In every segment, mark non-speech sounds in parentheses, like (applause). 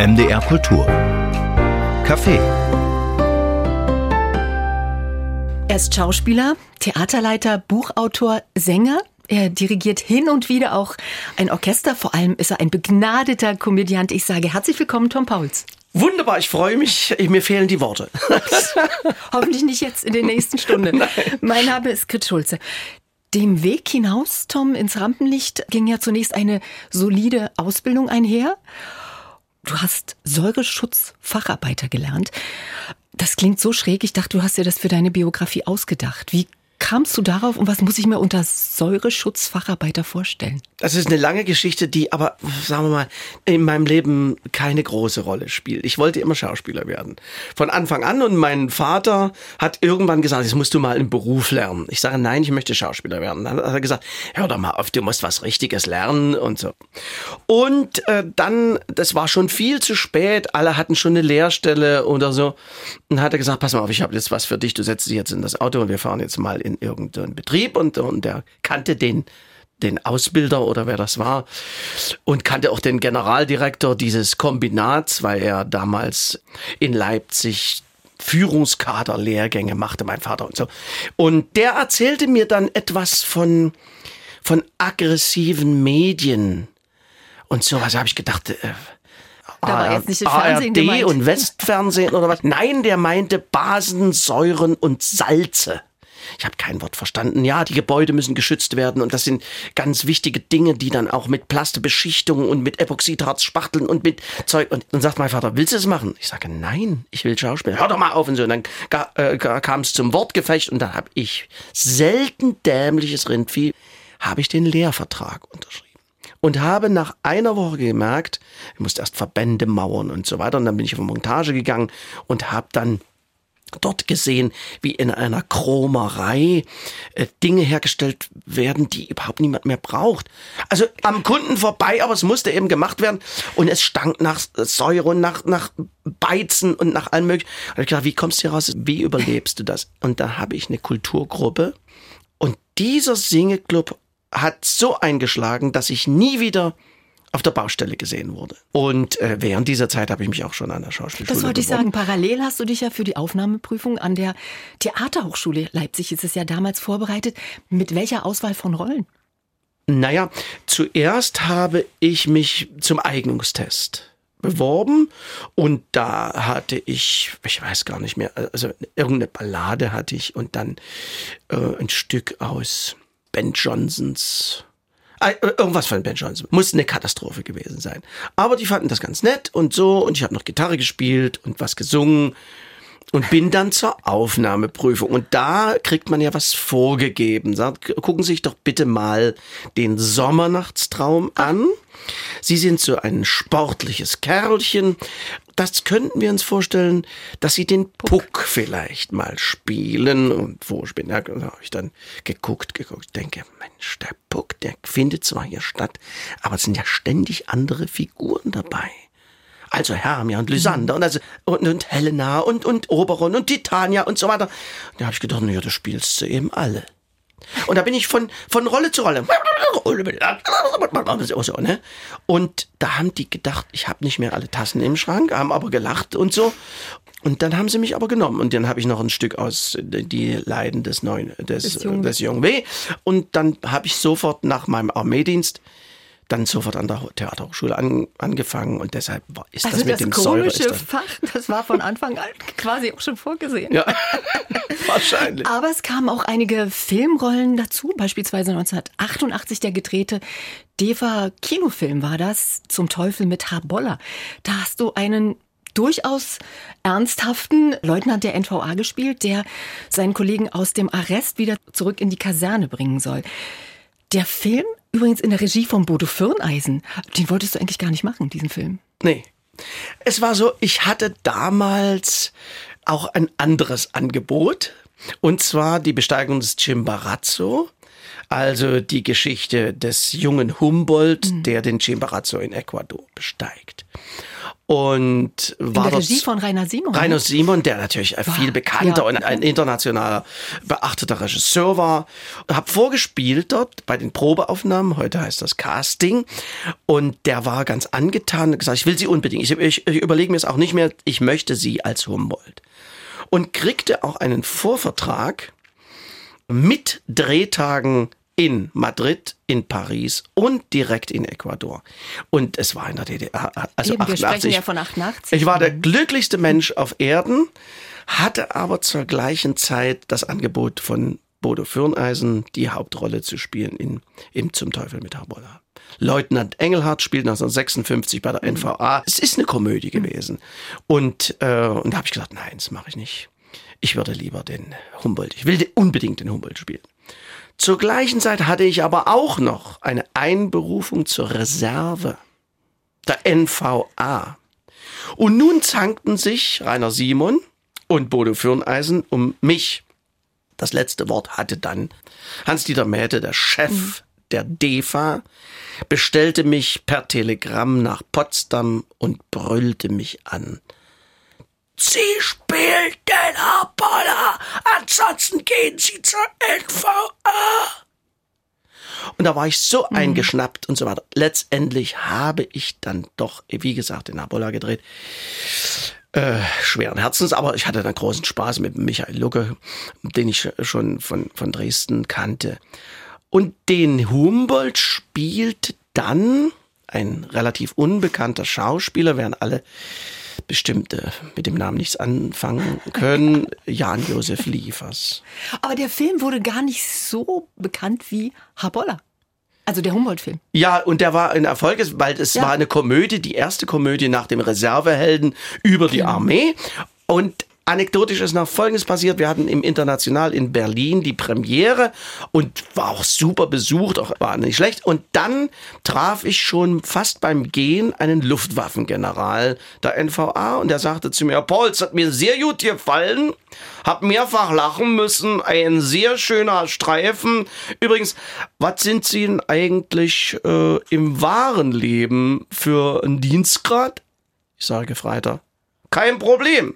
MDR Kultur. Café. Er ist Schauspieler, Theaterleiter, Buchautor, Sänger. Er dirigiert hin und wieder auch ein Orchester. Vor allem ist er ein begnadeter Komödiant. Ich sage herzlich willkommen, Tom Pauls. Wunderbar, ich freue mich. Mir fehlen die Worte. (laughs) Hoffentlich nicht jetzt in der nächsten Stunde. mein Name ist Grit Schulze. Dem Weg hinaus, Tom, ins Rampenlicht ging ja zunächst eine solide Ausbildung einher. Du hast Säureschutzfacharbeiter gelernt. Das klingt so schräg. Ich dachte, du hast dir das für deine Biografie ausgedacht. Wie kamst du darauf und was muss ich mir unter Säureschutzfacharbeiter vorstellen? Das ist eine lange Geschichte, die aber, sagen wir mal, in meinem Leben keine große Rolle spielt. Ich wollte immer Schauspieler werden. Von Anfang an und mein Vater hat irgendwann gesagt, jetzt musst du mal einen Beruf lernen. Ich sage, nein, ich möchte Schauspieler werden. Dann hat er gesagt, hör doch mal auf, du musst was Richtiges lernen und so. Und äh, dann, das war schon viel zu spät, alle hatten schon eine Lehrstelle oder so. Und dann hat er gesagt, pass mal auf, ich habe jetzt was für dich, du setzt dich jetzt in das Auto und wir fahren jetzt mal in irgendeinen Betrieb und, und der kannte den den Ausbilder oder wer das war und kannte auch den Generaldirektor dieses Kombinats, weil er damals in Leipzig Führungskaderlehrgänge machte, mein Vater und so. Und der erzählte mir dann etwas von, von aggressiven Medien und sowas. habe ich gedacht, äh, da war jetzt nicht Fernsehen ARD gemeint. und Westfernsehen oder was? Nein, der meinte Basen, Säuren und Salze. Ich habe kein Wort verstanden. Ja, die Gebäude müssen geschützt werden und das sind ganz wichtige Dinge, die dann auch mit Plastebeschichtungen und mit Epoxidharz spachteln und mit Zeug. Und dann sagt mein Vater, willst du es machen? Ich sage, nein, ich will Schauspiel. Hör doch mal auf und so. Und dann äh, kam es zum Wortgefecht und da habe ich selten dämliches Rindvieh, habe ich den Lehrvertrag unterschrieben und habe nach einer Woche gemerkt, ich musste erst Verbände mauern und so weiter. Und dann bin ich auf Montage gegangen und habe dann dort gesehen, wie in einer Chromerei äh, Dinge hergestellt werden, die überhaupt niemand mehr braucht. Also am Kunden vorbei, aber es musste eben gemacht werden. Und es stank nach Säure und nach, nach Beizen und nach allem möglichen. Und ich hab gedacht, wie kommst du hier raus? Wie überlebst du das? Und da habe ich eine Kulturgruppe. Und dieser Singeclub hat so eingeschlagen, dass ich nie wieder auf der Baustelle gesehen wurde. Und äh, während dieser Zeit habe ich mich auch schon an der Schauspielschule Das wollte ich beworben. sagen. Parallel hast du dich ja für die Aufnahmeprüfung an der Theaterhochschule Leipzig, ist es ja damals vorbereitet. Mit welcher Auswahl von Rollen? Naja, zuerst habe ich mich zum Eignungstest beworben und da hatte ich, ich weiß gar nicht mehr, also irgendeine Ballade hatte ich und dann äh, ein Stück aus Ben Johnsons Irgendwas von Ben Johnson. Muss eine Katastrophe gewesen sein. Aber die fanden das ganz nett und so. Und ich habe noch Gitarre gespielt und was gesungen. Und bin dann zur Aufnahmeprüfung. Und da kriegt man ja was vorgegeben. Sagt, gucken Sie sich doch bitte mal den Sommernachtstraum an. Sie sind so ein sportliches Kerlchen. Das könnten wir uns vorstellen, dass Sie den Puck vielleicht mal spielen. Und wo ich bin, da habe ich dann geguckt, geguckt, denke, Mensch, der Puck, der findet zwar hier statt, aber es sind ja ständig andere Figuren dabei. Also Hermia und Lysander und, also, und, und Helena und, und Oberon und Titania und so weiter. Da habe ich gedacht, naja, du spielst du eben alle. Und da bin ich von, von Rolle zu Rolle. So, ne? Und da haben die gedacht, ich habe nicht mehr alle Tassen im Schrank, haben aber gelacht und so. Und dann haben sie mich aber genommen. Und dann habe ich noch ein Stück aus äh, Die Leiden des Neuen, des, Des Jungen. des Jungen W. Und dann habe ich sofort nach meinem Armeedienst dann sofort an der Theaterhochschule an, angefangen. Und deshalb war, ist Also das mit das dem Säure. komische das, Fach, das war von Anfang an quasi auch schon vorgesehen. ja, (laughs) wahrscheinlich. Aber es kamen auch einige Filmrollen dazu, beispielsweise 1988 der gedrehte Deva Kinofilm war das, Zum Teufel mit Herr Boller. Da hast du einen durchaus ernsthaften Leutnant der NVA gespielt, der seinen Kollegen aus dem Arrest wieder zurück in die Kaserne bringen soll. Der Film, übrigens in der Regie von Bodo Firneisen, den wolltest du eigentlich gar nicht machen, diesen Film. Nee. Es war so, ich hatte damals auch ein anderes Angebot. Und zwar die Besteigung des Chimbarazzo. Also die Geschichte des jungen Humboldt, der den Chimbarazzo in Ecuador besteigt. Und war In der Regie von Rainer Simon. Rainer Simon, der natürlich ein viel bekannter ja. und ein internationaler beachteter Regisseur war. Hab vorgespielt dort bei den Probeaufnahmen, heute heißt das Casting. Und der war ganz angetan und gesagt, ich will sie unbedingt. Ich, ich, ich überlege mir es auch nicht mehr, ich möchte sie als Humboldt. Und kriegte auch einen Vorvertrag mit Drehtagen in Madrid, in Paris und direkt in Ecuador. Und es war in der DDR, also Eben, wir 88. sprechen ja von 88. Ich war der glücklichste Mensch auf Erden, hatte aber zur gleichen Zeit das Angebot von Bodo Fürneisen, die Hauptrolle zu spielen in, in Zum Teufel mit Habola. Leutnant Engelhardt spielt 1956 bei der NVA. Es ist eine Komödie gewesen. Und, äh, und da habe ich gesagt, nein, das mache ich nicht. Ich würde lieber den Humboldt, ich will unbedingt den Humboldt spielen. Zur gleichen Zeit hatte ich aber auch noch eine Einberufung zur Reserve der NVA. Und nun zankten sich Rainer Simon und Bodo Fürneisen um mich. Das letzte Wort hatte dann Hans-Dieter Mähte, der Chef der DEFA, bestellte mich per Telegramm nach Potsdam und brüllte mich an. Sie spielt den Apollo, ansonsten gehen Sie zur NVA. Und da war ich so eingeschnappt und so weiter. Letztendlich habe ich dann doch, wie gesagt, den Apollo gedreht. Äh, schweren Herzens, aber ich hatte dann großen Spaß mit Michael Lucke, den ich schon von, von Dresden kannte. Und den Humboldt spielt dann ein relativ unbekannter Schauspieler, während alle bestimmte mit dem Namen nichts anfangen können, (laughs) Jan-Josef Liefers. Aber der Film wurde gar nicht so bekannt wie Habolla. Also der Humboldt-Film. Ja, und der war ein Erfolg, weil es Ja. war eine Komödie, die erste Komödie nach dem Reservehelden über die Armee. Und anekdotisch ist noch Folgendes passiert. Wir hatten im International in Berlin die Premiere und war auch super besucht, auch war nicht schlecht. Und dann traf ich schon fast beim Gehen einen Luftwaffengeneral der NVA und der sagte zu mir, Paul, es hat mir sehr gut gefallen, hab mehrfach lachen müssen, ein sehr schöner Streifen. Übrigens, was sind Sie denn eigentlich äh, im wahren Leben für ein Dienstgrad? Ich sage Freiter, kein Problem.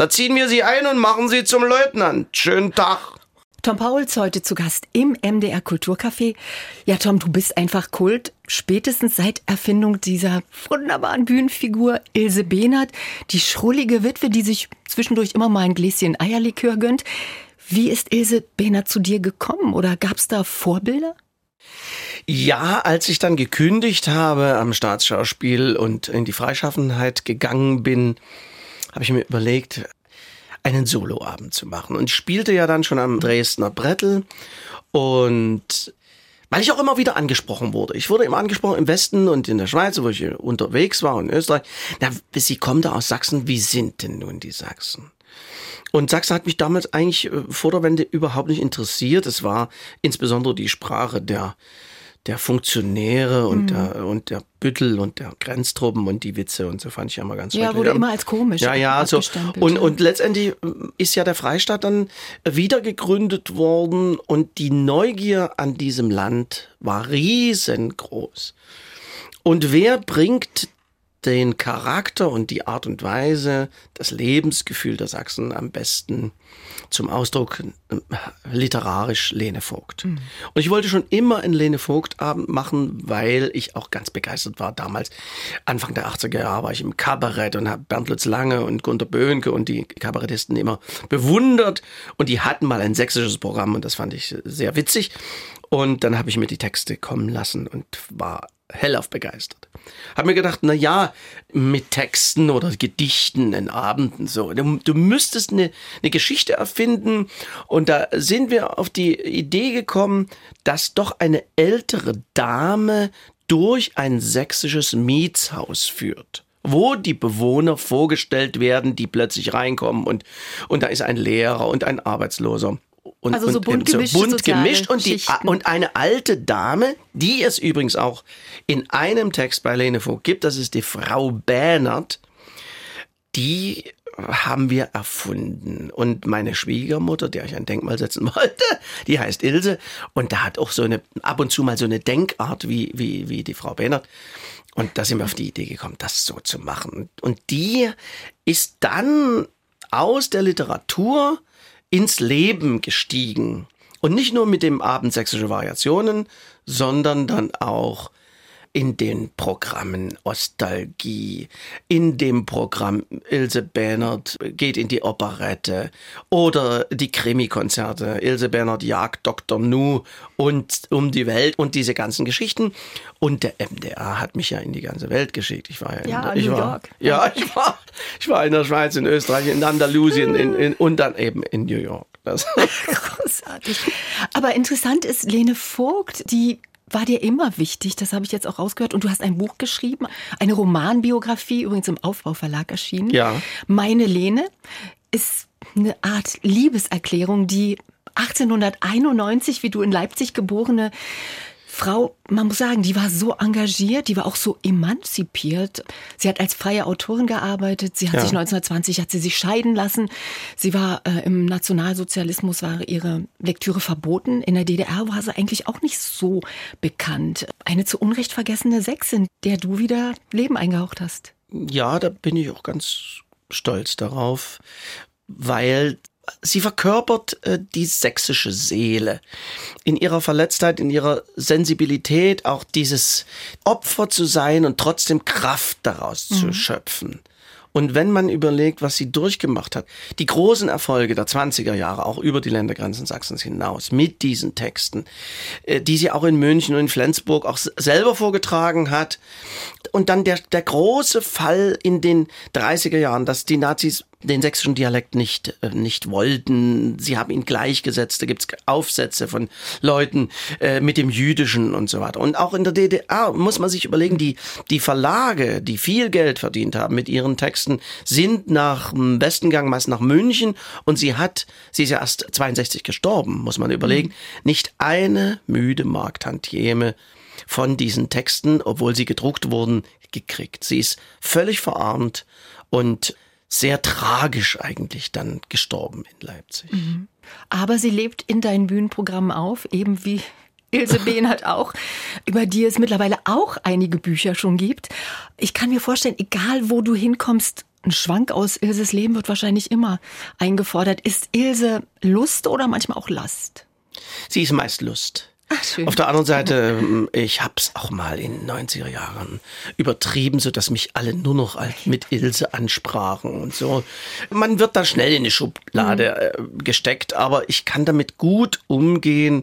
Da ziehen wir Sie ein und machen Sie zum Leutnant. Schönen Tag. Tom Pauls heute zu Gast im MDR Kulturcafé. Ja, Tom, du bist einfach Kult. Spätestens seit Erfindung dieser wunderbaren Bühnenfigur Ilse Behnert, die schrullige Witwe, die sich zwischendurch immer mal ein Gläschen Eierlikör gönnt. Wie ist Ilse Behnert zu dir gekommen oder gab's da Vorbilder? Ja, als ich dann gekündigt habe am Staatsschauspiel und in die Freischaffenheit gegangen bin, habe ich mir überlegt, einen Soloabend zu machen. Und ich spielte ja dann schon am Dresdner Brettel und weil ich auch immer wieder angesprochen wurde. Ich wurde immer angesprochen im Westen und in der Schweiz, wo ich unterwegs war und in Österreich. Na, Sie kommen da aus Sachsen, wie sind denn nun die Sachsen? Und Sachsen hat mich damals eigentlich äh, vor der Wende überhaupt nicht interessiert. Es war insbesondere die Sprache der der Funktionäre und, der, und der Büttel und der Grenztruppen und die Witze und so fand ich immer ganz Ja, schrecklich. wurde immer als komisch Ja, ja, so. abgestempelt, Und, ja. und letztendlich ist ja der Freistaat dann wieder gegründet worden und die Neugier an diesem Land war riesengroß. Und wer bringt den Charakter und die Art und Weise, das Lebensgefühl der Sachsen am besten zum Ausdruck äh, literarisch Lene Vogt. Und ich wollte schon immer einen Lene Vogt Abend machen, weil ich auch ganz begeistert war damals. Anfang der 80er Jahre war ich im Kabarett und habe Bernd Lutz Lange und Gunter Böhnke und die Kabarettisten immer bewundert und die hatten mal ein sächsisches Programm und das fand ich sehr witzig. Und dann habe ich mir die Texte kommen lassen und war hellauf begeistert. Hab mir gedacht, na ja, mit Texten oder Gedichten in Abenden so. Du, du müsstest eine, eine Geschichte erfinden und da sind wir auf die Idee gekommen, dass doch eine ältere Dame durch ein sächsisches Mietshaus führt wo die Bewohner vorgestellt werden, die plötzlich reinkommen und, und da ist ein Lehrer und ein Arbeitsloser. Und, Also so und, bunt so gemischt, bunt soziale gemischt und, die, und eine alte Dame, die es übrigens auch in einem Text bei Lene Vogt gibt, das ist die Frau Bähnert, die haben wir erfunden. Und meine Schwiegermutter, der ich ein Denkmal setzen (laughs) wollte, die heißt Ilse. Und da hat auch so eine, ab und zu mal so eine Denkart wie, wie, wie die Frau Behnert. Und da sind wir auf die Idee gekommen, das so zu machen. Und die ist dann aus der Literatur ins Leben gestiegen. Und nicht nur mit dem Abend sächsische Variationen, sondern dann auch in den Programmen Ostalgie, in dem Programm Ilse Bernert geht in die Operette oder die Krimi-Konzerte, Ilse Bernert jagt Dr. Nu und um die Welt und diese ganzen Geschichten. Und der MDR hat mich ja in die ganze Welt geschickt. Ich war ja, in, ja, ich New war, York. Ja, ich war, ich war in der Schweiz, in Österreich, in Andalusien in, in, und dann eben in New York. Das. (laughs) Großartig. Aber interessant ist, Lene Vogt, die war dir immer wichtig, das habe ich jetzt auch rausgehört. Und du hast ein Buch geschrieben, eine Romanbiografie, übrigens im Aufbauverlag erschienen. Ja. Meine Lene ist eine Art Liebeserklärung, die 1891, wie du in Leipzig geborene Frau, man muss sagen, die war so engagiert, die war auch so emanzipiert. Sie hat als freie Autorin gearbeitet. Sie hat Ja. sich 1920 hat sie sich scheiden lassen. Sie war äh, im Nationalsozialismus war ihre Lektüre verboten. In der DDR war sie eigentlich auch nicht so bekannt. Eine zu Unrecht vergessene Sechsin, der du wieder Leben eingehaucht hast. Ja, da bin ich auch ganz stolz darauf, weil sie verkörpert äh, die sächsische Seele. In ihrer Verletztheit, in ihrer Sensibilität, auch dieses Opfer zu sein und trotzdem Kraft daraus zu schöpfen. Und wenn man überlegt, was sie durchgemacht hat, die großen Erfolge der 20er Jahre, auch über die Ländergrenzen Sachsens hinaus, mit diesen Texten, äh, die sie auch in München und in Flensburg auch selber vorgetragen hat. Und dann der, der große Fall in den 30er Jahren, dass die Nazis den sächsischen Dialekt nicht, äh, nicht wollten. Sie haben ihn gleichgesetzt. Da gibt's Aufsätze von Leuten äh, mit dem Jüdischen und so weiter. Und auch in der DDR muss man sich überlegen, die, die Verlage, die viel Geld verdient haben mit ihren Texten, sind nach dem Westen gegangen, meist nach München. Und sie hat, sie ist ja erst 62 gestorben, muss man überlegen, nicht eine müde Marktantieme von diesen Texten, obwohl sie gedruckt wurden, gekriegt. Sie ist völlig verarmt und sehr tragisch eigentlich dann gestorben in Leipzig. Aber sie lebt in deinen Bühnenprogrammen auf, eben wie (laughs) Ilse Behnert auch, über die es mittlerweile auch einige Bücher schon gibt. Ich kann mir vorstellen, egal wo du hinkommst, ein Schwank aus Ilses Leben wird wahrscheinlich immer eingefordert. Ist Ilse Lust oder manchmal auch Last? Sie ist meist Lust. Ach, schön. Auf der anderen Seite, ähm, ich hab's auch mal in den 90er Jahren übertrieben, so dass mich alle nur noch mit Ilse ansprachen und so. Man wird da schnell in die Schublade äh, gesteckt, aber ich kann damit gut umgehen,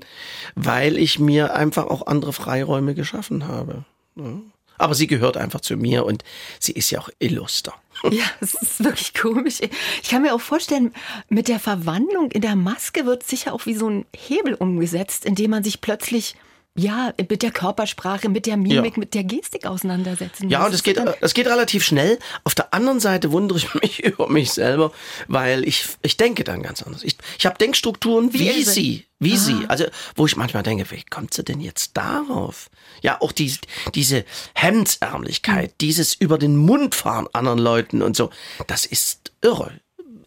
weil ich mir einfach auch andere Freiräume geschaffen habe. Ja. Aber sie gehört einfach zu mir und sie ist ja auch illuster. Ja, es ist wirklich komisch. Ich kann mir auch vorstellen, mit der Verwandlung in der Maske wird sicher auch wie so ein Hebel umgesetzt, indem man sich plötzlich ja mit der Körpersprache, mit der Mimik, Ja. mit der Gestik auseinandersetzen Ja, und es geht, es geht relativ schnell. Auf der anderen Seite wundere ich (laughs) mich über mich selber, weil ich, ich denke dann ganz anders. Ich, ich habe Denkstrukturen wie, Wie sie, wie sie. Also, wo ich manchmal denke, wie kommt sie denn jetzt darauf? Ja, auch die, diese Hemdsärmlichkeit, dieses über den Mund fahren anderen Leuten und so, das ist irre.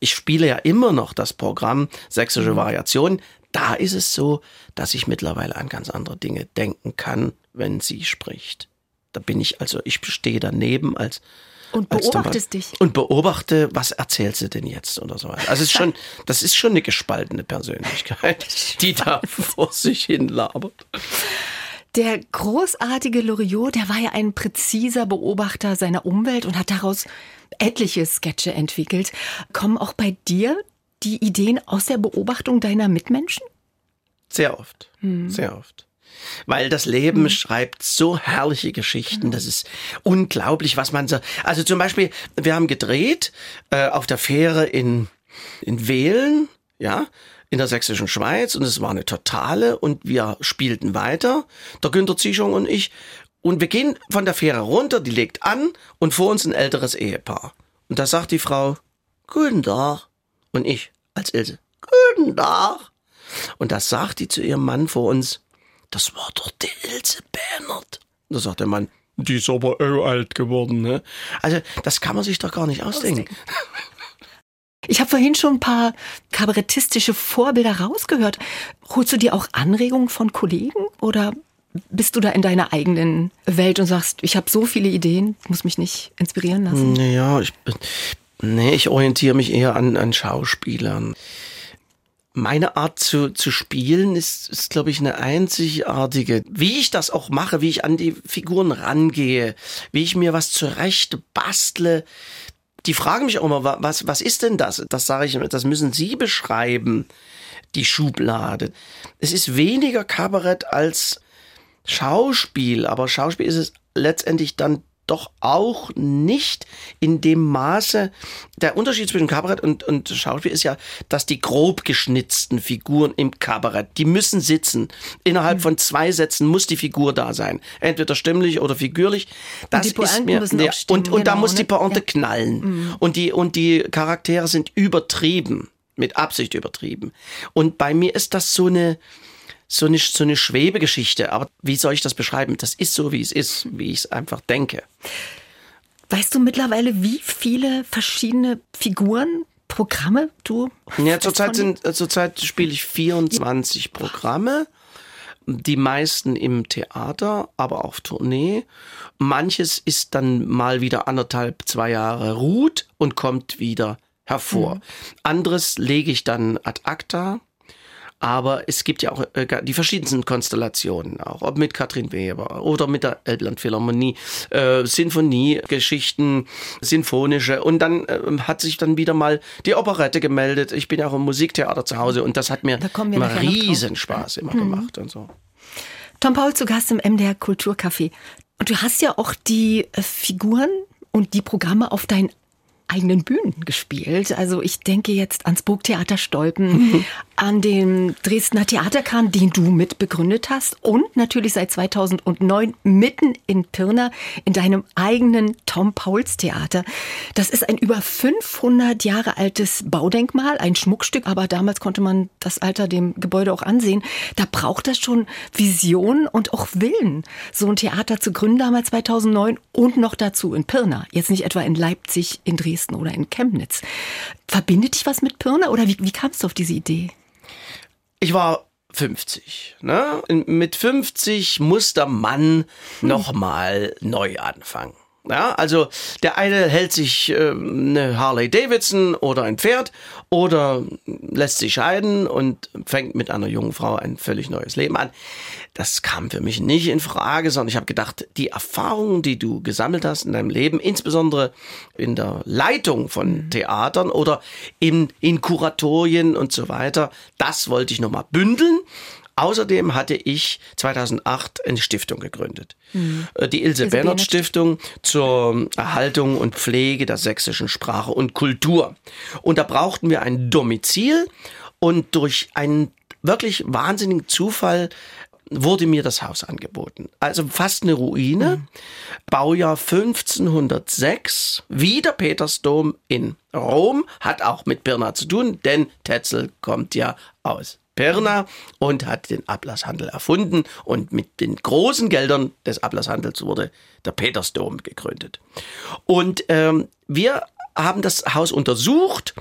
Ich spiele ja immer noch das Programm Sächsische Variation. Da ist es so, dass ich mittlerweile an ganz andere Dinge denken kann, wenn sie spricht. Da bin ich also, ich stehe daneben als Und beobachtest dich. und beobachte, was erzählt sie denn jetzt oder so. weiter. Also es ist schon, (laughs) das ist schon eine gespaltene Persönlichkeit, (laughs) die da vor sich hin labert. Der großartige Loriot, der war ja ein präziser Beobachter seiner Umwelt und hat daraus etliche Sketche entwickelt. Kommen auch bei dir die Ideen aus der Beobachtung deiner Mitmenschen? Sehr oft, sehr oft. Weil das Leben schreibt so herrliche Geschichten, das ist unglaublich, was man so. Also zum Beispiel, wir haben gedreht äh, auf der Fähre in in Wehlen, ja, in der sächsischen Schweiz und es war eine totale und wir spielten weiter, der Günter Zieschung und ich. Und wir gehen von der Fähre runter, die legt an und vor uns ein älteres Ehepaar. Und da sagt die Frau, Guten Tag. Und ich als Ilse, Guten Tag. Und da sagt die zu ihrem Mann vor uns, das war doch die Ilse Bernert. Und da sagt der Mann, die ist aber auch alt geworden, ne? Also, das kann man sich doch gar nicht ausdenken. Ich habe vorhin schon ein paar kabarettistische Vorbilder rausgehört. Holst du dir auch Anregungen von Kollegen oder bist du da in deiner eigenen Welt und sagst, ich habe so viele Ideen, muss mich nicht inspirieren lassen? Naja, ich bin, nee, ich orientiere mich eher an, an Schauspielern. Meine Art zu, zu spielen ist, ist glaube ich, eine einzigartige. Wie ich das auch mache, wie ich an die Figuren rangehe, wie ich mir was zurecht bastle. Die fragen mich auch immer, was, was ist denn das? Das sage ich, das müssen Sie beschreiben, die Schublade. Es ist weniger Kabarett als Schauspiel, aber Schauspiel ist es letztendlich dann doch auch nicht in dem Maße. Der Unterschied zwischen Kabarett und, und Schauspiel ist ja, dass die grob geschnitzten Figuren im Kabarett, die müssen sitzen. Innerhalb mhm. von zwei Sätzen muss die Figur da sein. Entweder stimmlich oder figürlich. Das und die ist mir, müssen ja, stimmen, und, und da genau, muss die ne? Pointe Ja. knallen. Mhm. Und die, und die Charaktere sind übertrieben. Mit Absicht übertrieben. Und bei mir ist das so eine, so eine, so eine Schwebegeschichte. Aber wie soll ich das beschreiben? Das ist so, wie es ist, wie ich es einfach denke. Weißt du mittlerweile, wie viele verschiedene Figuren, Programme du Ja, zurzeit sind, äh, zurzeit spiele ich 24 Programme. Die meisten im Theater, aber auf Tournee. Manches ist dann mal wieder anderthalb, zwei Jahre ruht und kommt wieder hervor. Mhm. Anderes lege ich dann ad acta. Aber es gibt ja auch äh, die verschiedensten Konstellationen, auch ob mit Katrin Weber oder mit der Elbland Philharmonie, äh, Sinfoniegeschichten, sinfonische. Und dann äh, hat sich dann wieder mal die Operette gemeldet. Ich bin ja auch im Musiktheater zu Hause und das hat mir immer riesen Spaß immer gemacht und so. Tom Paul zu Gast im MDR Kulturcafé. Und du hast ja auch die äh, Figuren und die Programme auf deinen eigenen Bühnen gespielt. Also ich denke jetzt ans Burgtheater Stolpen, an den Dresdner Theaterkran, den du mitbegründet hast und natürlich seit 2009 mitten in Pirna in deinem eigenen Tom Pauls Theater. Das ist ein über 500 Jahre altes Baudenkmal, ein Schmuckstück, aber damals konnte man das Alter dem Gebäude auch ansehen. Da braucht das schon Vision und auch Willen, so ein Theater zu gründen damals 2009 und noch dazu in Pirna. Jetzt nicht etwa in Leipzig, in Dresden oder in Chemnitz. Verbindet dich was mit Pirna oder wie, wie kamst du auf diese Idee? Ich war 50. Ne? Mit 50 muss der Mann nochmal neu anfangen. Ja, also der eine hält sich äh, eine Harley Davidson oder ein Pferd oder lässt sich scheiden und fängt mit einer jungen Frau ein völlig neues Leben an. Das kam für mich nicht in Frage, sondern ich habe gedacht, die Erfahrungen, die du gesammelt hast in deinem Leben, insbesondere in der Leitung von Theatern oder in, in Kuratorien und so weiter, das wollte ich nochmal bündeln. Außerdem hatte ich 2008 eine Stiftung gegründet. Äh, Die Ilse, Ilse Bernert Stiftung zur Erhaltung und Pflege der sächsischen Sprache und Kultur. Und da brauchten wir ein Domizil und durch einen wirklich wahnsinnigen Zufall wurde mir das Haus angeboten. Also fast eine Ruine. Baujahr 1506, wie der Petersdom in Rom, hat auch mit Pirna zu tun, denn Tetzel kommt ja aus Pirna und hat den Ablasshandel erfunden und mit den großen Geldern des Ablasshandels wurde der Petersdom gegründet. Und ähm, wir haben das Haus untersucht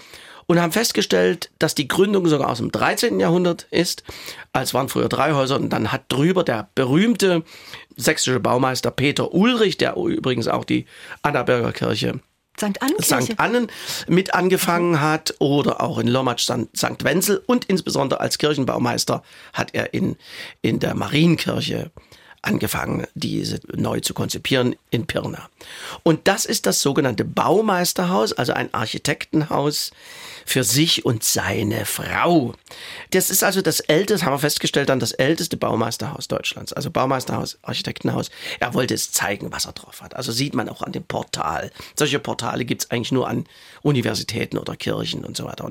und haben festgestellt, dass die Gründung sogar aus dem 13. Jahrhundert ist. Als waren früher drei Häuser und dann hat drüber der berühmte sächsische Baumeister Peter Ulrich, der übrigens auch die Annaberger Kirche St. Annenkirche. St. Annen mit angefangen hat oder auch in Lommatsch St. Wenzel und insbesondere als Kirchenbaumeister hat er in, in der Marienkirche angefangen, diese neu zu konzipieren in Pirna. Und das ist das sogenannte Baumeisterhaus, also ein Architektenhaus für sich und seine Frau. Das ist also das älteste, haben wir festgestellt, dann das älteste Baumeisterhaus Deutschlands. Also Baumeisterhaus, Architektenhaus. Er wollte es zeigen, was er drauf hat. Also sieht man auch an dem Portal. Solche Portale gibt es eigentlich nur an Universitäten oder Kirchen und so weiter.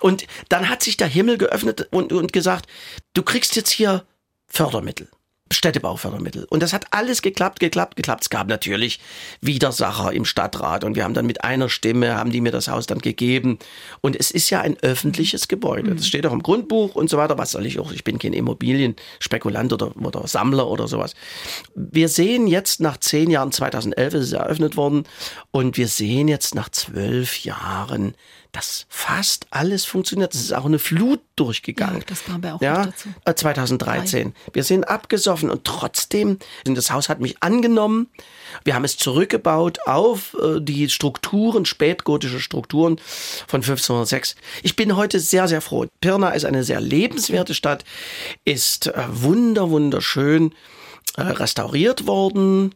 Und, dann hat sich der Himmel geöffnet und, und gesagt, du kriegst jetzt hier Fördermittel. Städtebaufördermittel. Und das hat alles geklappt, geklappt, geklappt. Es gab natürlich Widersacher im Stadtrat und wir haben dann mit einer Stimme, haben die mir das Haus dann gegeben. Und es ist ja ein öffentliches Gebäude. Das steht auch im Grundbuch und so weiter. Was soll ich auch? Ich bin kein Immobilienspekulant oder, oder Sammler oder sowas. Wir sehen jetzt nach zehn Jahren, 2011 ist es eröffnet worden, und wir sehen jetzt nach zwölf Jahren, dass fast alles funktioniert. Es ist auch eine Flut durchgegangen. Ja, das kam bei auch ja, dazu. äh, 2013. Wir sind abgesoffen und trotzdem, das Haus hat mich angenommen. Wir haben es zurückgebaut auf äh, die Strukturen, spätgotische Strukturen von 1506. Ich bin heute sehr, sehr froh. Pirna ist eine sehr lebenswerte Stadt, ist äh, wunder, wunderschön äh, restauriert worden.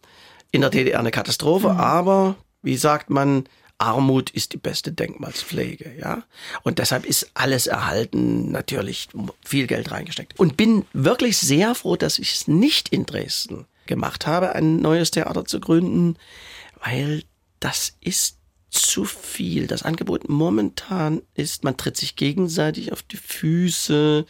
In der DDR eine Katastrophe, aber wie sagt man, Armut ist die beste Denkmalspflege, ja. Und deshalb ist alles erhalten, natürlich viel Geld reingesteckt. Und bin wirklich sehr froh, dass ich es nicht in Dresden gemacht habe, ein neues Theater zu gründen, weil das ist zu viel. Das Angebot momentan ist, man tritt sich gegenseitig auf die Füße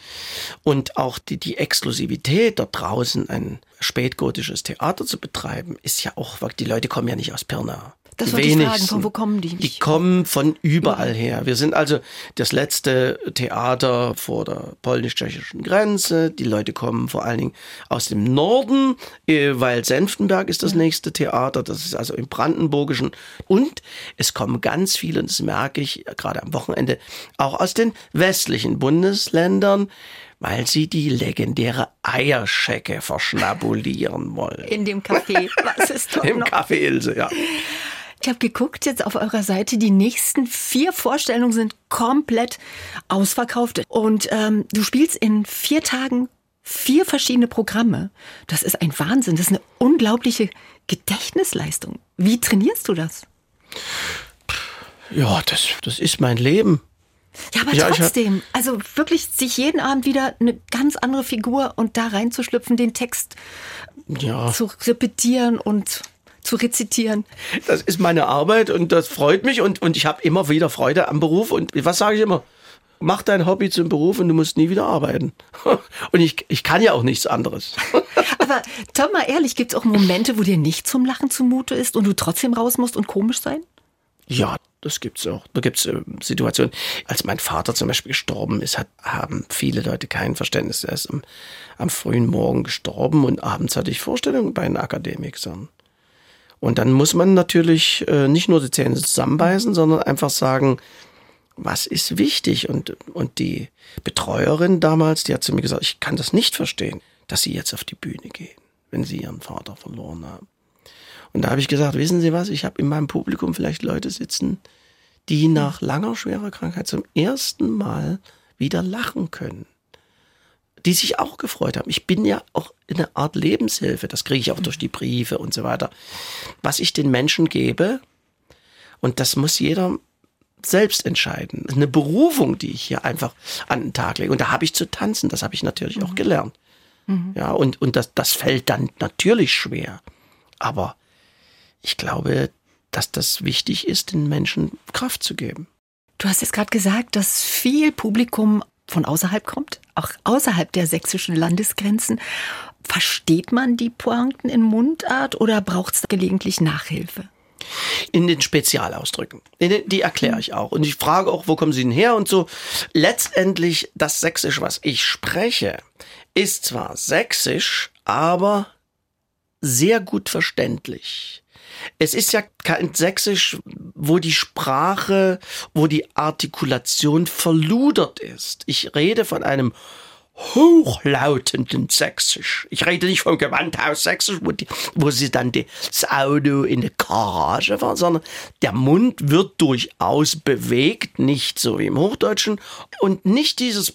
und auch die, die Exklusivität dort draußen, ein spätgotisches Theater zu betreiben, ist ja auch, die Leute kommen ja nicht aus Pirna. Das Die wollte ich fragen, wenigsten. von wo kommen die? Die kommen von überall her. Wir sind also das letzte Theater vor der polnisch-tschechischen Grenze. Die Leute kommen vor allen Dingen aus dem Norden, äh, weil Senftenberg ist das nächste Theater. Das ist also im Brandenburgischen. Und es kommen ganz viele, und das merke ich gerade am Wochenende, auch aus den westlichen Bundesländern, weil sie die legendäre Eierschecke verschnabulieren wollen. In dem Café. (laughs) Was ist doch Im noch? Café Ilse, ja. Ich habe geguckt jetzt auf eurer Seite, die nächsten vier Vorstellungen sind komplett ausverkauft. Und ähm, du spielst in vier Tagen vier verschiedene Programme. Das ist ein Wahnsinn. Das ist eine unglaubliche Gedächtnisleistung. Wie trainierst du das? Ja, das, das ist mein Leben. Ja, aber Ja, hab- trotzdem, also wirklich sich jeden Abend wieder eine ganz andere Figur und da reinzuschlüpfen, den Text Ja, zu repetieren und zu rezitieren. das ist meine Arbeit und das freut mich und, und ich habe immer wieder Freude am Beruf und was sage ich immer? Mach dein Hobby zum Beruf und du musst nie wieder arbeiten. (laughs) Und ich, ich kann ja auch nichts anderes. (laughs) Aber Tom, mal ehrlich, gibt es auch Momente, wo dir nicht zum Lachen zumute ist und du trotzdem raus musst und komisch sein? Ja, das gibt's auch. Da gibt's äh, Situationen. Als mein Vater zum Beispiel gestorben ist, hat, haben viele Leute kein Verständnis. Er ist am, am frühen Morgen gestorben und abends hatte ich Vorstellungen bei den Akademikern. Und dann muss man natürlich äh, nicht nur die Zähne zusammenbeißen, sondern einfach sagen, was ist wichtig? Und, und die Betreuerin damals, die hat zu mir gesagt, ich kann das nicht verstehen, dass Sie jetzt auf die Bühne gehen, wenn Sie Ihren Vater verloren haben. Und da habe ich gesagt, wissen Sie was, ich habe in meinem Publikum vielleicht Leute sitzen, die nach langer schwerer Krankheit zum ersten Mal wieder lachen können. Die sich auch gefreut haben. Ich bin ja auch eine Art Lebenshilfe, das kriege ich auch durch die Briefe und so weiter. Was ich den Menschen gebe, und das muss jeder selbst entscheiden. Eine Berufung, die ich hier einfach an den Tag lege. Und da habe ich zu tanzen, das habe ich natürlich auch gelernt. Ja, und, und das, das fällt dann natürlich schwer. Aber ich glaube, dass das wichtig ist, den Menschen Kraft zu geben. Du hast jetzt gerade gesagt, dass viel Publikum von außerhalb kommt, auch außerhalb der sächsischen Landesgrenzen. Versteht man die Pointen in Mundart oder braucht es gelegentlich Nachhilfe? In den Spezialausdrücken. Die erkläre ich auch. Und ich frage auch, wo kommen sie denn her und so. Letztendlich, das Sächsisch, was ich spreche, ist zwar Sächsisch, aber sehr gut verständlich. Es ist ja kein Sächsisch, wo die Sprache, wo die Artikulation verludert ist. Ich rede von einem hochlautenden Sächsisch. Ich rede nicht vom Gewandhaus Sächsisch, wo, die, wo sie dann die, das Auto in der Garage fahren, sondern der Mund wird durchaus bewegt, nicht so wie im Hochdeutschen und nicht dieses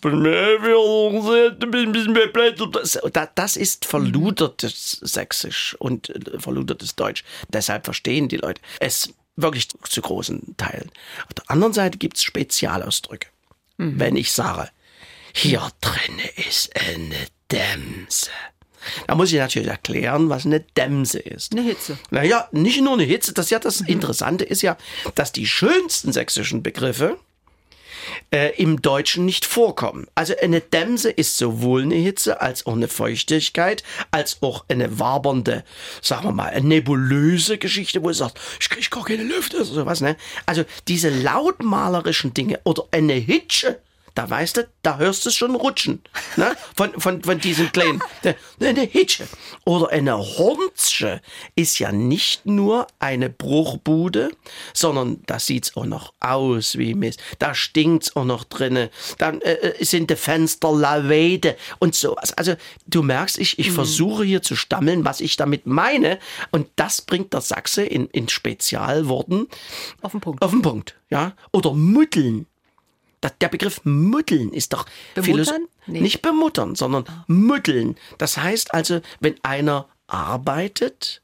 das ist verludertes Sächsisch und äh, verludertes Deutsch. Deshalb verstehen die Leute es wirklich zu großen Teilen. Auf der anderen Seite gibt es Spezialausdrücke. Wenn ich sage, hier drinne ist eine Dämse. Da muss ich natürlich erklären, was eine Dämse ist. Eine Hitze. Naja, nicht nur eine Hitze, das ja das Interessante ist ja, dass die schönsten sächsischen Begriffe äh, im Deutschen nicht vorkommen. Also eine Dämse ist sowohl eine Hitze als auch eine Feuchtigkeit, als auch eine wabernde, sagen wir mal, eine nebulöse Geschichte, wo du sagst, ich krieg gar keine Luft oder sowas. Ne? Also diese lautmalerischen Dinge oder eine Hitsche, Da weißt du, da hörst du es schon rutschen. Ne? Von, von, von diesem kleinen. (laughs) Eine Hitsche oder eine Hornzsche ist ja nicht nur eine Bruchbude, sondern da sieht's auch noch aus wie Mist. Da stinkt's auch noch drinnen. Dann äh, äh, sind die Fenster lavede und sowas. Also du merkst, ich, ich mhm. versuche hier zu stammeln, was ich damit meine. Und das bringt der Sachse in, in Spezialworten auf den Punkt. Auf den Punkt, ja. Oder muddeln der Begriff Mütteln ist doch bemuttern? Nee. nicht bemuttern, sondern ah. mütteln. Das heißt also, wenn einer arbeitet,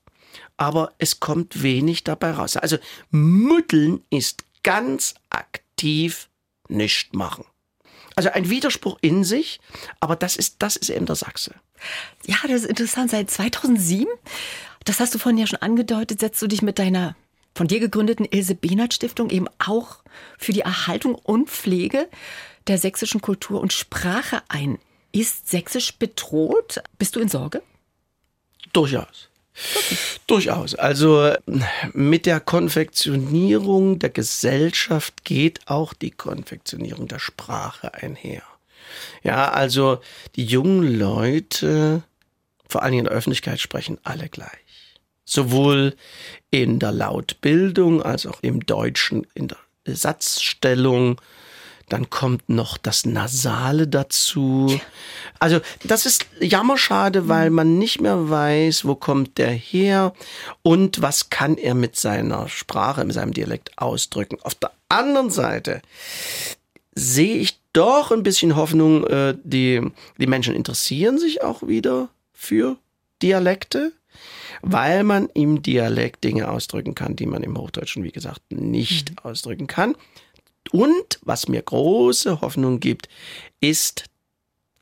aber es kommt wenig dabei raus. Also mütteln ist ganz aktiv nicht machen. Also ein Widerspruch in sich, aber das ist, das ist eben der Sachse. Ja, das ist interessant. Seit 2007, das hast du vorhin ja schon angedeutet, setzt du dich mit deiner von dir gegründeten Ilse Behnert Stiftung eben auch für die Erhaltung und Pflege der sächsischen Kultur und Sprache ein. Ist Sächsisch bedroht? Bist du in Sorge? Durchaus. Okay. Durchaus. Also mit der Konfektionierung der Gesellschaft geht auch die Konfektionierung der Sprache einher. Ja, also die jungen Leute, vor Dingen in der Öffentlichkeit, sprechen alle gleich sowohl in der Lautbildung als auch im Deutschen in der Satzstellung. Dann kommt noch das Nasale dazu. Also das ist jammerschade, weil man nicht mehr weiß, wo kommt der her und was kann er mit seiner Sprache, mit seinem Dialekt ausdrücken. Auf der anderen Seite sehe ich doch ein bisschen Hoffnung, äh, die, die Menschen interessieren sich auch wieder für Dialekte weil man im Dialekt Dinge ausdrücken kann, die man im Hochdeutschen, wie gesagt, nicht mhm. ausdrücken kann. Und was mir große Hoffnung gibt, ist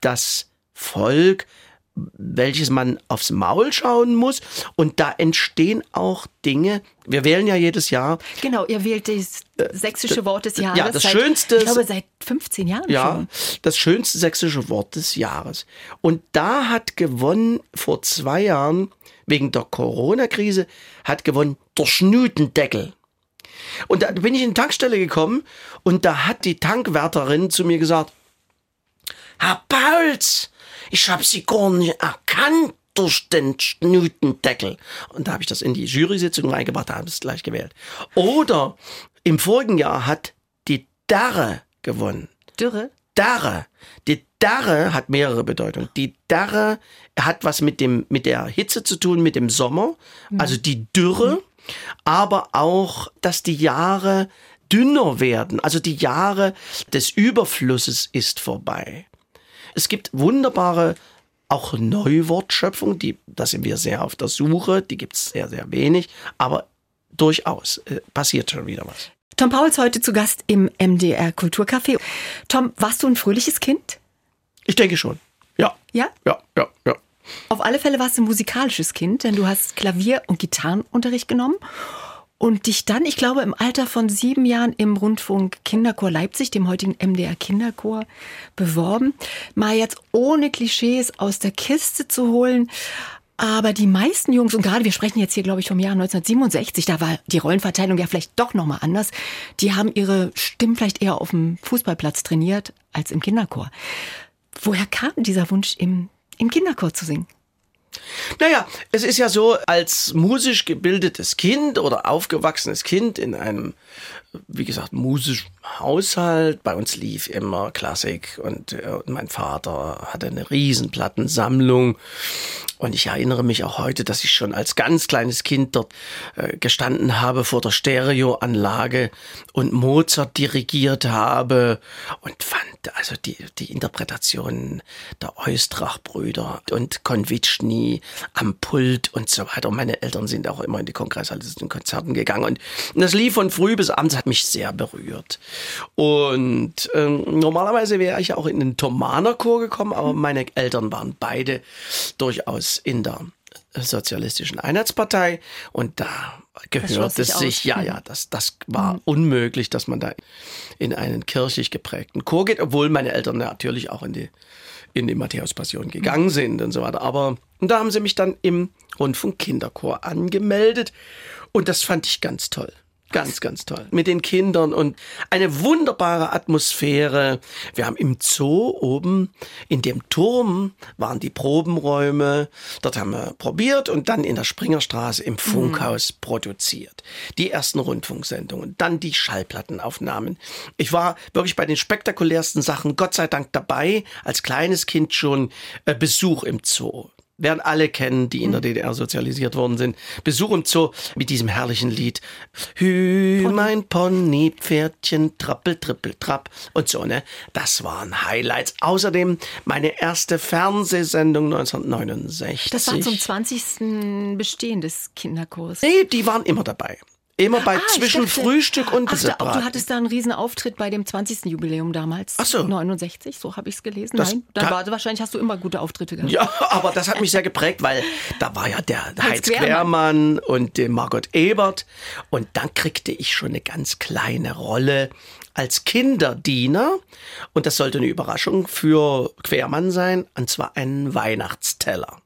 das Volk, welches man aufs Maul schauen muss. Und da entstehen auch Dinge. Wir wählen ja jedes Jahr. Genau, ihr wählt das äh, sächsische Wort des Jahres. Ja, das seit, schönste. Ich glaube, seit 15 Jahren ja, schon. das schönste sächsische Wort des Jahres. Und da hat gewonnen vor zwei Jahren wegen der Corona-Krise, hat gewonnen der Schnutendeckel. Und da bin ich in die Tankstelle gekommen und da hat die Tankwärterin zu mir gesagt, Herr Pauls, ich habe Sie gar nicht erkannt durch den Schnutendeckel. Und da habe ich das in die Jury-Sitzung reingebracht, da haben sie es gleich gewählt. Oder im vorigen Jahr hat die Darre gewonnen. Dürre? Darre. Die Darre hat mehrere Bedeutungen. Die Darre hat was mit dem, mit der Hitze zu tun, mit dem Sommer, mhm. also die Dürre, mhm. aber auch, dass die Jahre dünner werden. Also die Jahre des Überflusses ist vorbei. Es gibt wunderbare auch Neuwortschöpfung, die, da sind wir sehr auf der Suche, die gibt es sehr, sehr wenig, aber durchaus äh, passiert schon wieder was. Tom Pauls heute zu Gast im MDR Kulturcafé. Tom, warst du ein fröhliches Kind? Ich denke schon. Ja. Ja? Ja, ja, ja. Auf alle Fälle warst du ein musikalisches Kind, denn du hast Klavier- und Gitarrenunterricht genommen und dich dann, ich glaube, im Alter von sieben Jahren im Rundfunk Kinderchor Leipzig, dem heutigen MDR Kinderchor, beworben. Mal jetzt ohne Klischees aus der Kiste zu holen. Aber die meisten Jungs, und gerade wir sprechen jetzt hier, glaube ich, vom Jahr 1967, da war die Rollenverteilung ja vielleicht doch nochmal anders, die haben ihre Stimmen vielleicht eher auf dem Fußballplatz trainiert als im Kinderchor. Woher kam dieser Wunsch, im, im Kinderchor zu singen? Naja, es ist ja so, als musisch gebildetes Kind oder aufgewachsenes Kind in einem, wie gesagt, musischen Haushalt, bei uns lief immer Klassik und, äh, und mein Vater hatte eine Riesenplattensammlung und ich erinnere mich auch heute, dass ich schon als ganz kleines Kind dort äh, gestanden habe vor der Stereoanlage und Mozart dirigiert habe und fand also die, die Interpretationen der Eustrach-Brüder und Konvitschny am Pult und so weiter. Und meine Eltern sind auch immer in die Kongresshalle zu den Konzerten gegangen und das lief von früh bis abends, hat mich sehr berührt. Und ähm, normalerweise wäre ich auch in den Thomaner-Chor gekommen, aber meine Eltern waren beide durchaus in der sozialistischen Einheitspartei und da gehört es sich, ja, ja, das, das war mhm. unmöglich, dass man da in einen kirchlich geprägten Chor geht, obwohl meine Eltern natürlich auch in die, in die Matthäus-Passion gegangen mhm. sind und so weiter. Aber da haben sie mich dann im Rundfunk Kinderchor angemeldet und das fand ich ganz toll. Ganz, ganz toll. Mit den Kindern und eine wunderbare Atmosphäre. Wir haben im Zoo oben, in dem Turm waren die Probenräume. Dort haben wir probiert und dann in der Springerstraße im Funkhaus mhm. produziert. Die ersten Rundfunksendungen, dann die Schallplattenaufnahmen. Ich war wirklich bei den spektakulärsten Sachen, Gott sei Dank dabei, als kleines Kind schon äh, Besuch im Zoo werden alle kennen, die in der DDR sozialisiert worden sind. Besuch im Zoo mit diesem herrlichen Lied. Hü, Pony. mein Pony, Pferdchen, trappel, trippel, trapp und so, ne? Das waren Highlights. Außerdem meine erste Fernsehsendung 1969. Das war zum 20. Bestehen des Kinderchors. Nee, die waren immer dabei. Immer bei ah, zwischen dachte, Frühstück und ach, da, Du hattest da einen riesen Auftritt bei dem 20. Jubiläum damals. Ach so. 69, so habe ich es gelesen. Das Nein, dann war, wahrscheinlich hast du immer gute Auftritte gehabt. Ja, (laughs) aber das hat mich sehr geprägt, weil da war ja der Heinz, Heinz Quermann und der Margot Ebert. Und dann kriegte ich schon eine ganz kleine Rolle als Kinderdiener. Und das sollte eine Überraschung für Quermann sein, und zwar einen Weihnachtsteller.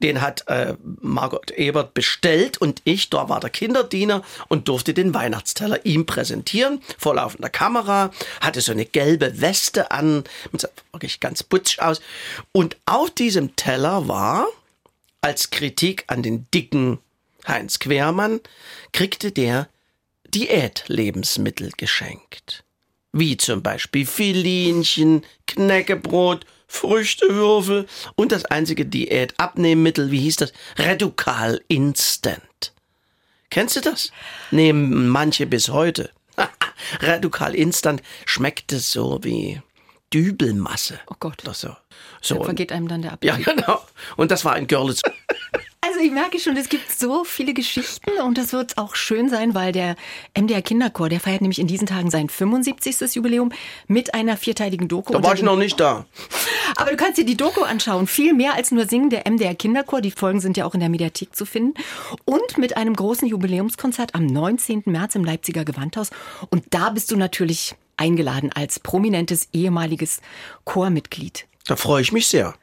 Den hat äh, Margot Ebert bestellt und ich, da war der Kinderdiener und durfte den Weihnachtsteller ihm präsentieren, vor laufender Kamera, hatte so eine gelbe Weste an, sah wirklich ganz putzig aus. Und auf diesem Teller war, als Kritik an den dicken Heinz Quermann, kriegte der Diätlebensmittel geschenkt. Wie zum Beispiel Filinchen, Knäckebrot, Früchtewürfel und das einzige Diät-Abnehmmittel, wie hieß das? Redukal Instant. Kennst du das? Nehmen manche bis heute. (laughs) Redukal Instant schmeckte so wie Dübelmasse. Oh Gott. Das so. so. Da vergeht einem dann der Appetit. Ja, genau. Und das war ein Görlitz. Ich merke schon, es gibt so viele Geschichten und das wird auch schön sein, weil der MDR Kinderchor, der feiert nämlich in diesen Tagen sein 75. Jubiläum mit einer vierteiligen Doku. Da war ich noch nicht da. (laughs) Aber du kannst dir die Doku anschauen. Viel mehr als nur singen, der MDR Kinderchor. Die Folgen sind ja auch in der Mediathek zu finden. Und mit einem großen Jubiläumskonzert am 19. März im Leipziger Gewandhaus. Und da bist du natürlich eingeladen als prominentes ehemaliges Chormitglied. Da freue ich mich sehr.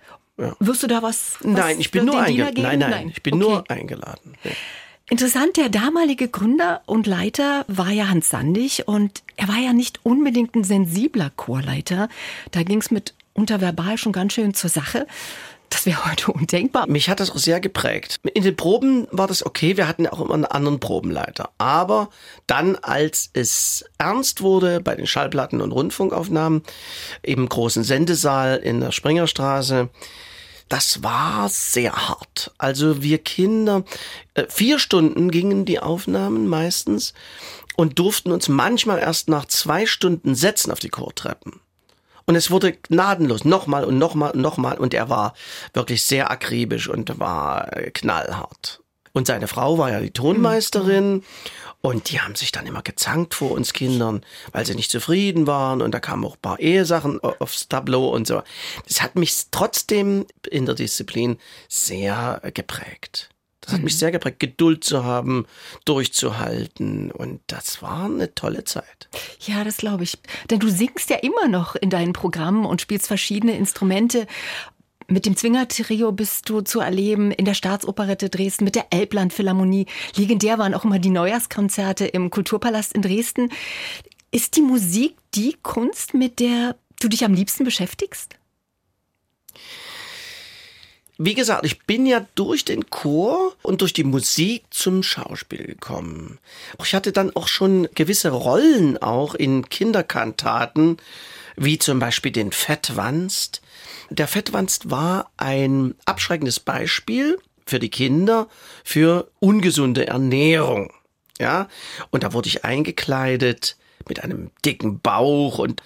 Ja. Wirst du da was? was nein, ich bin nur eingeladen. Nein, nein, nein, ich bin okay. nur eingeladen. Ja. Interessant, der damalige Gründer und Leiter war ja Hans Sandig und er war ja nicht unbedingt ein sensibler Chorleiter. Da ging es mit Unterverbal schon ganz schön zur Sache. Das wäre heute undenkbar. Mich hat das auch sehr geprägt. In den Proben war das okay, wir hatten ja auch immer einen anderen Probenleiter. Aber dann, als es ernst wurde bei den Schallplatten und Rundfunkaufnahmen im großen Sendesaal in der Springerstraße, das war sehr hart. Also wir Kinder, äh, vier Stunden gingen die Aufnahmen meistens und durften uns manchmal erst nach zwei Stunden setzen auf die Chortreppen. Und es wurde gnadenlos, nochmal und nochmal und nochmal. Und er war wirklich sehr akribisch und war äh, knallhart. Und seine Frau war ja die Tonmeisterin. Mhm. Und die haben sich dann immer gezankt vor uns Kindern, weil sie nicht zufrieden waren. Und da kamen auch ein paar Ehesachen aufs Tableau und so. Das hat mich trotzdem in der Disziplin sehr geprägt. Das hat mich mhm. sehr geprägt, Geduld zu haben, durchzuhalten. Und das war eine tolle Zeit. Ja, das glaube ich. Denn du singst ja immer noch in deinen Programmen und spielst verschiedene Instrumente. Mit dem Zwingertrio bist du zu erleben in der Staatsoperette Dresden, mit der Elbland Philharmonie. Legendär waren auch immer die Neujahrskonzerte im Kulturpalast in Dresden. Ist die Musik die Kunst, mit der du dich am liebsten beschäftigst? Wie gesagt, ich bin ja durch den Chor und durch die Musik zum Schauspiel gekommen. Ich hatte dann auch schon gewisse Rollen auch in Kinderkantaten, wie zum Beispiel den Fettwanst. Der Fettwanst war ein abschreckendes Beispiel für die Kinder für ungesunde Ernährung. Ja, und da wurde ich eingekleidet mit einem dicken Bauch und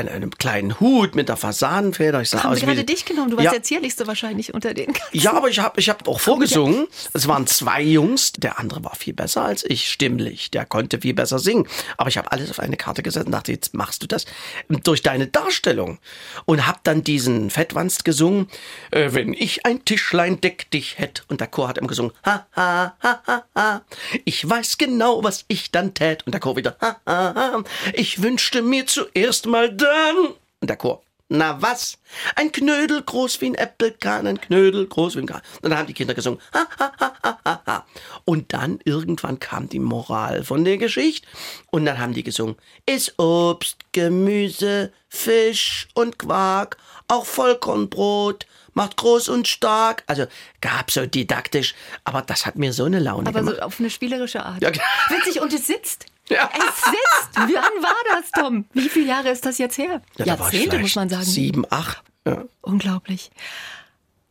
in einem kleinen Hut mit der Fasanenfeder. Ich sah Haben aus gerade dich genommen? Du warst ja. der zierlichste wahrscheinlich unter den ganzen. Ja, aber ich habe ich hab auch vorgesungen. Es waren zwei Jungs. Der andere war viel besser als ich, stimmlich. Der konnte viel besser singen. Aber ich habe alles auf eine Karte gesetzt und dachte, jetzt machst du das durch deine Darstellung. Und habe dann diesen Fettwanst gesungen. Äh, wenn ich ein Tischlein deck dich hätt. Und der Chor hat immer gesungen. Ha, ha, ha, ha, ha. Ich weiß genau, was ich dann tät. Und der Chor wieder. Ha, ha, ha. Ich wünschte mir zuerst mal da dann. Und der Chor. Na was? Ein Knödel groß wie ein Äppelkahn, ein Knödel groß wie ein Kahn. Und dann haben die Kinder gesungen. Ha, ha, ha, ha, ha, ha. Und dann irgendwann kam die Moral von der Geschichte. Und dann haben die gesungen. Ist Obst, Gemüse, Fisch und Quark, auch Vollkornbrot, macht groß und stark. Also gab so didaktisch, aber das hat mir so eine Laune Aber gemacht. so auf eine spielerische Art. Ja. (laughs) Witzig, und es sitzt. Ja. Es sitzt. Wann war das, Tom? Wie viele Jahre ist das jetzt her? Ja, Jahrzehnte, muss man sagen. Sieben, acht. Ja. Unglaublich.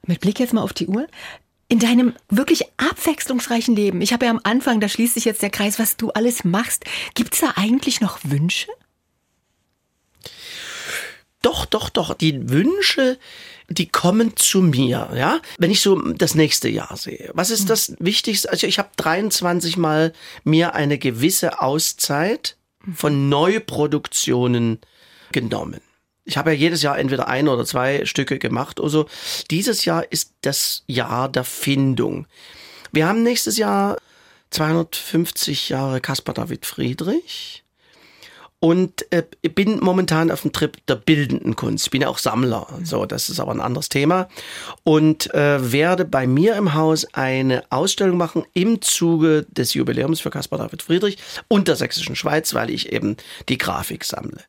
Mit Blick jetzt mal auf die Uhr. In deinem wirklich abwechslungsreichen Leben, ich habe ja am Anfang, da schließt sich jetzt der Kreis, was du alles machst. Gibt es da eigentlich noch Wünsche? Doch, doch, doch. Die Wünsche, die kommen zu mir, ja. Wenn ich so das nächste Jahr sehe. Was ist das Wichtigste? Also ich habe 23 Mal mir eine gewisse Auszeit von Neuproduktionen genommen. Ich habe ja jedes Jahr entweder ein oder zwei Stücke gemacht oder so. Dieses Jahr ist das Jahr der Findung. Wir haben nächstes Jahr 250 Jahre Caspar David Friedrich. Und äh, ich bin momentan auf dem Trip der bildenden Kunst. Ich bin ja auch Sammler, so das ist aber ein anderes Thema. Und äh, werde bei mir im Haus eine Ausstellung machen im Zuge des Jubiläums für Caspar David Friedrich und der Sächsischen Schweiz, weil ich eben die Grafik sammle.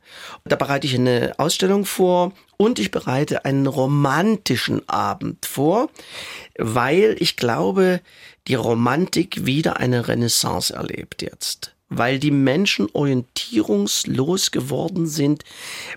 Da bereite ich eine Ausstellung vor und ich bereite einen romantischen Abend vor, weil ich glaube, die Romantik wieder eine Renaissance erlebt jetzt weil die Menschen orientierungslos geworden sind.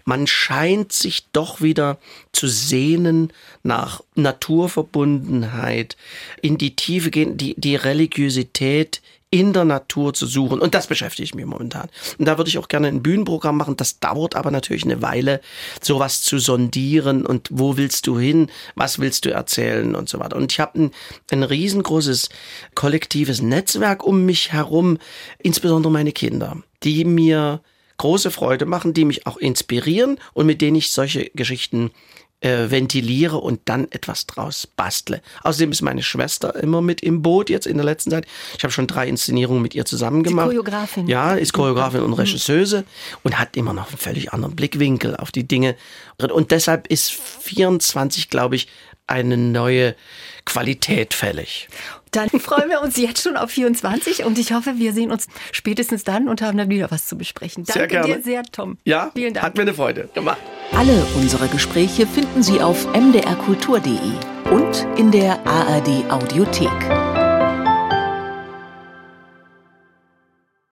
Man scheint sich doch wieder zu sehnen nach Naturverbundenheit, in die Tiefe gehen, die, die Religiosität in der Natur zu suchen. Und das beschäftigt mich momentan. Und da würde ich auch gerne ein Bühnenprogramm machen. Das dauert aber natürlich eine Weile, sowas zu sondieren und wo willst du hin, was willst du erzählen und so weiter. Und ich habe ein, ein riesengroßes kollektives Netzwerk um mich herum, insbesondere meine Kinder, die mir große Freude machen, die mich auch inspirieren und mit denen ich solche Geschichten äh, ventiliere und dann etwas draus bastle. Außerdem ist meine Schwester immer mit im Boot jetzt in der letzten Zeit. Ich habe schon drei Inszenierungen mit ihr zusammen gemacht. Choreografin. Ja, ist Choreografin und Regisseuse und hat immer noch einen völlig anderen Blickwinkel auf die Dinge. Und deshalb ist 24, glaube ich, eine neue Qualität fällig. Dann (laughs) freuen wir uns jetzt schon auf 24 und ich hoffe, wir sehen uns spätestens dann und haben dann wieder was zu besprechen. Danke Sehr gerne. dir sehr, Tom. Ja, Vielen Dank. hat mir eine Freude gemacht. Alle unsere Gespräche finden Sie auf mdrkultur.de und in der ARD Audiothek.